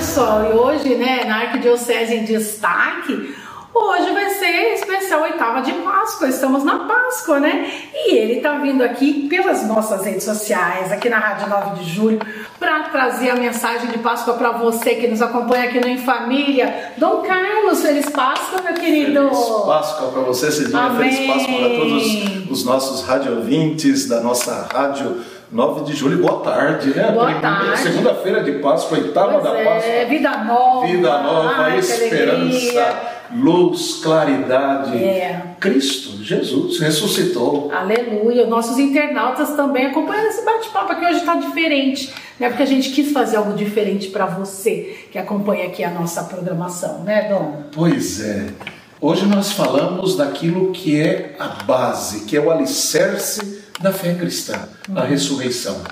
Pessoal, e hoje, né, na Arquidiocese em Destaque, hoje vai ser especial oitava de Páscoa, estamos na Páscoa, né? E ele tá vindo aqui pelas nossas redes sociais, aqui na Rádio 9 de Julho, para trazer a mensagem de Páscoa para você que nos acompanha aqui no Em Família. Dom Carlos, feliz Páscoa, meu querido. Feliz Páscoa para você, Cidinha. Feliz Páscoa para todos os nossos rádio ouvintes da nossa rádio 9 de julho, boa tarde, né? Boa tarde. Segunda-feira de Páscoa, oitava pois da é, Páscoa. Vida nova. Vida nova, Ai, esperança, luz, claridade. É. Cristo, Jesus, ressuscitou. Aleluia. Nossos internautas também acompanhando esse bate-papo aqui hoje está diferente, né? Porque a gente quis fazer algo diferente para você que acompanha aqui a nossa programação, né, Dom? Pois é. Hoje nós falamos daquilo que é a base, que é o alicerce da fé cristã, a ressurreição.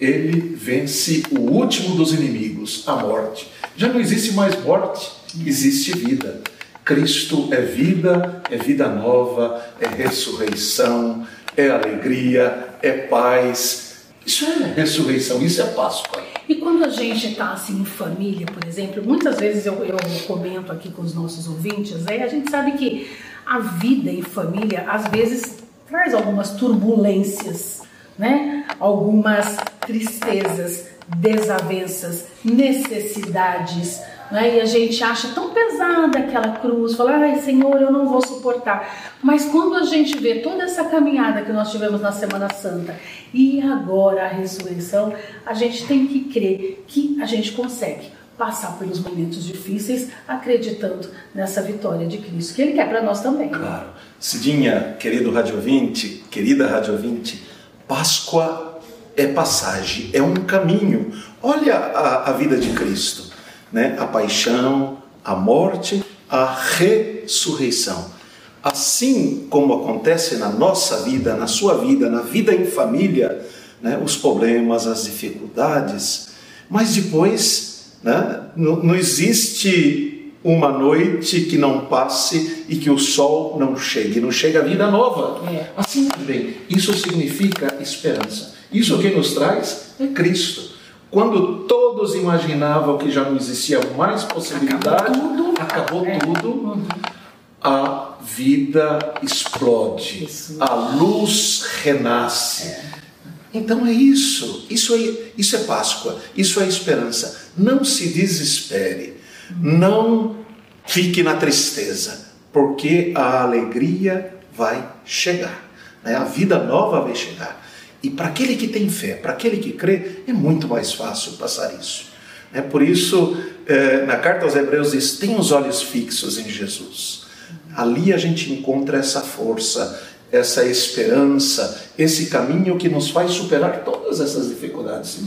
Ele vence o último dos inimigos, a morte. Já não existe mais morte, existe vida. Cristo é vida, é vida nova, é ressurreição, é alegria, é paz. Isso é ressurreição, isso é Páscoa. E quando a gente está assim em família, por exemplo, muitas vezes eu, eu comento aqui com os nossos ouvintes, aí a gente sabe que a vida em família às vezes traz algumas turbulências, né? Algumas tristezas, desavenças, necessidades, né? E a gente acha tão pesada aquela cruz, fala, ai Senhor, eu não vou suportar. Mas quando a gente vê toda essa caminhada que nós tivemos na Semana Santa e agora a ressurreição, a gente tem que crer que a gente consegue passar pelos momentos difíceis, acreditando nessa vitória de Cristo, que Ele quer para nós também. Claro. Cidinha, querido rádio ouvinte, querida rádio ouvinte, Páscoa é passagem, é um caminho. Olha a, a vida de Cristo, né? a paixão, a morte, a ressurreição. Assim como acontece na nossa vida, na sua vida, na vida em família, né? os problemas, as dificuldades, mas depois né? Não, não existe uma noite que não passe e que o sol não chegue, não chega a vida nova. É. Assim também, isso significa esperança. Isso que nos traz é Cristo. Quando todos imaginavam que já não existia mais possibilidade, acabou tudo, acabou é. tudo Uhum. a vida explode, Isso. a luz renasce. Então é isso, isso é, isso é Páscoa, isso é esperança. Não se desespere, não fique na tristeza, porque a alegria vai chegar, né? a vida nova vai chegar. E para aquele que tem fé, para aquele que crê, é muito mais fácil passar isso. É por isso, eh, na carta aos Hebreus diz: tenha os olhos fixos em Jesus. Ali a gente encontra essa força, essa esperança, esse caminho que nos faz superar todas essas dificuldades.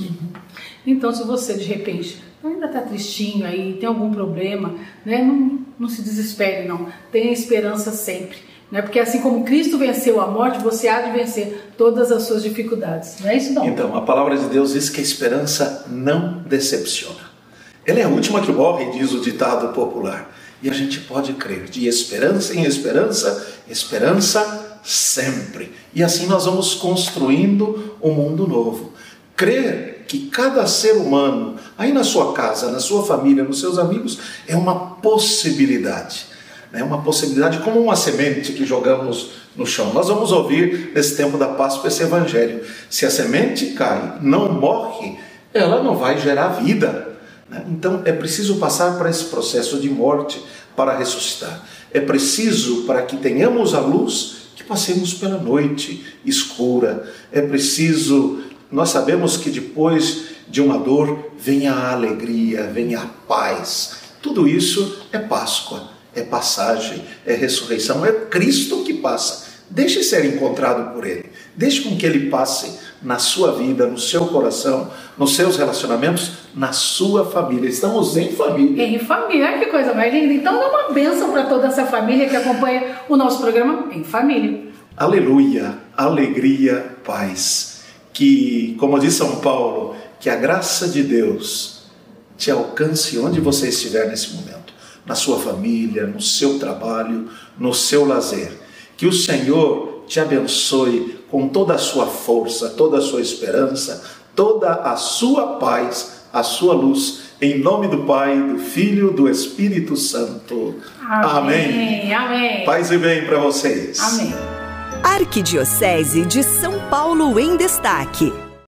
Então, se você de repente ainda está tristinho aí, tem algum problema, né? Não, não se desespere, não. Tenha esperança sempre. Né? Porque assim como Cristo venceu a morte, você há de vencer todas as suas dificuldades. Não é isso, não? Então, a palavra de Deus diz que a esperança não decepciona. Ela é a última que morre, diz o ditado popular. E a gente pode crer de esperança em esperança, esperança sempre. E assim nós vamos construindo um mundo novo. Crer que cada ser humano, aí na sua casa, na sua família, nos seus amigos, é uma possibilidade. É uma possibilidade como uma semente que jogamos no chão. Nós vamos ouvir nesse tempo da Páscoa esse evangelho. Se a semente cai, não morre, ela não vai gerar vida. né? Então é preciso passar por esse processo de morte para ressuscitar. É preciso, para que tenhamos a luz, passemos pela noite escura. É preciso, nós sabemos que depois de uma dor vem a alegria, vem a paz. Tudo isso é Páscoa é passagem, é ressurreição, é Cristo que passa. Deixe ser encontrado por Ele. Deixe com que Ele passe na sua vida, no seu coração, nos seus relacionamentos, na sua família. Estamos em família. Em família, que coisa mais linda. Então dá uma bênção para toda essa família que acompanha o nosso programa em família. Aleluia, alegria, paz. Que, como diz São Paulo, que a graça de Deus te alcance onde você estiver nesse momento, na sua família, no seu trabalho, no seu lazer. Que o Senhor te abençoe com toda a sua força, toda a sua esperança, toda a sua paz, a sua luz. Em nome do Pai, do Filho, do Espírito Santo. Amém. Amém. Amém. Paz e bem para vocês. Amém. Arquidiocese de São Paulo em Destaque.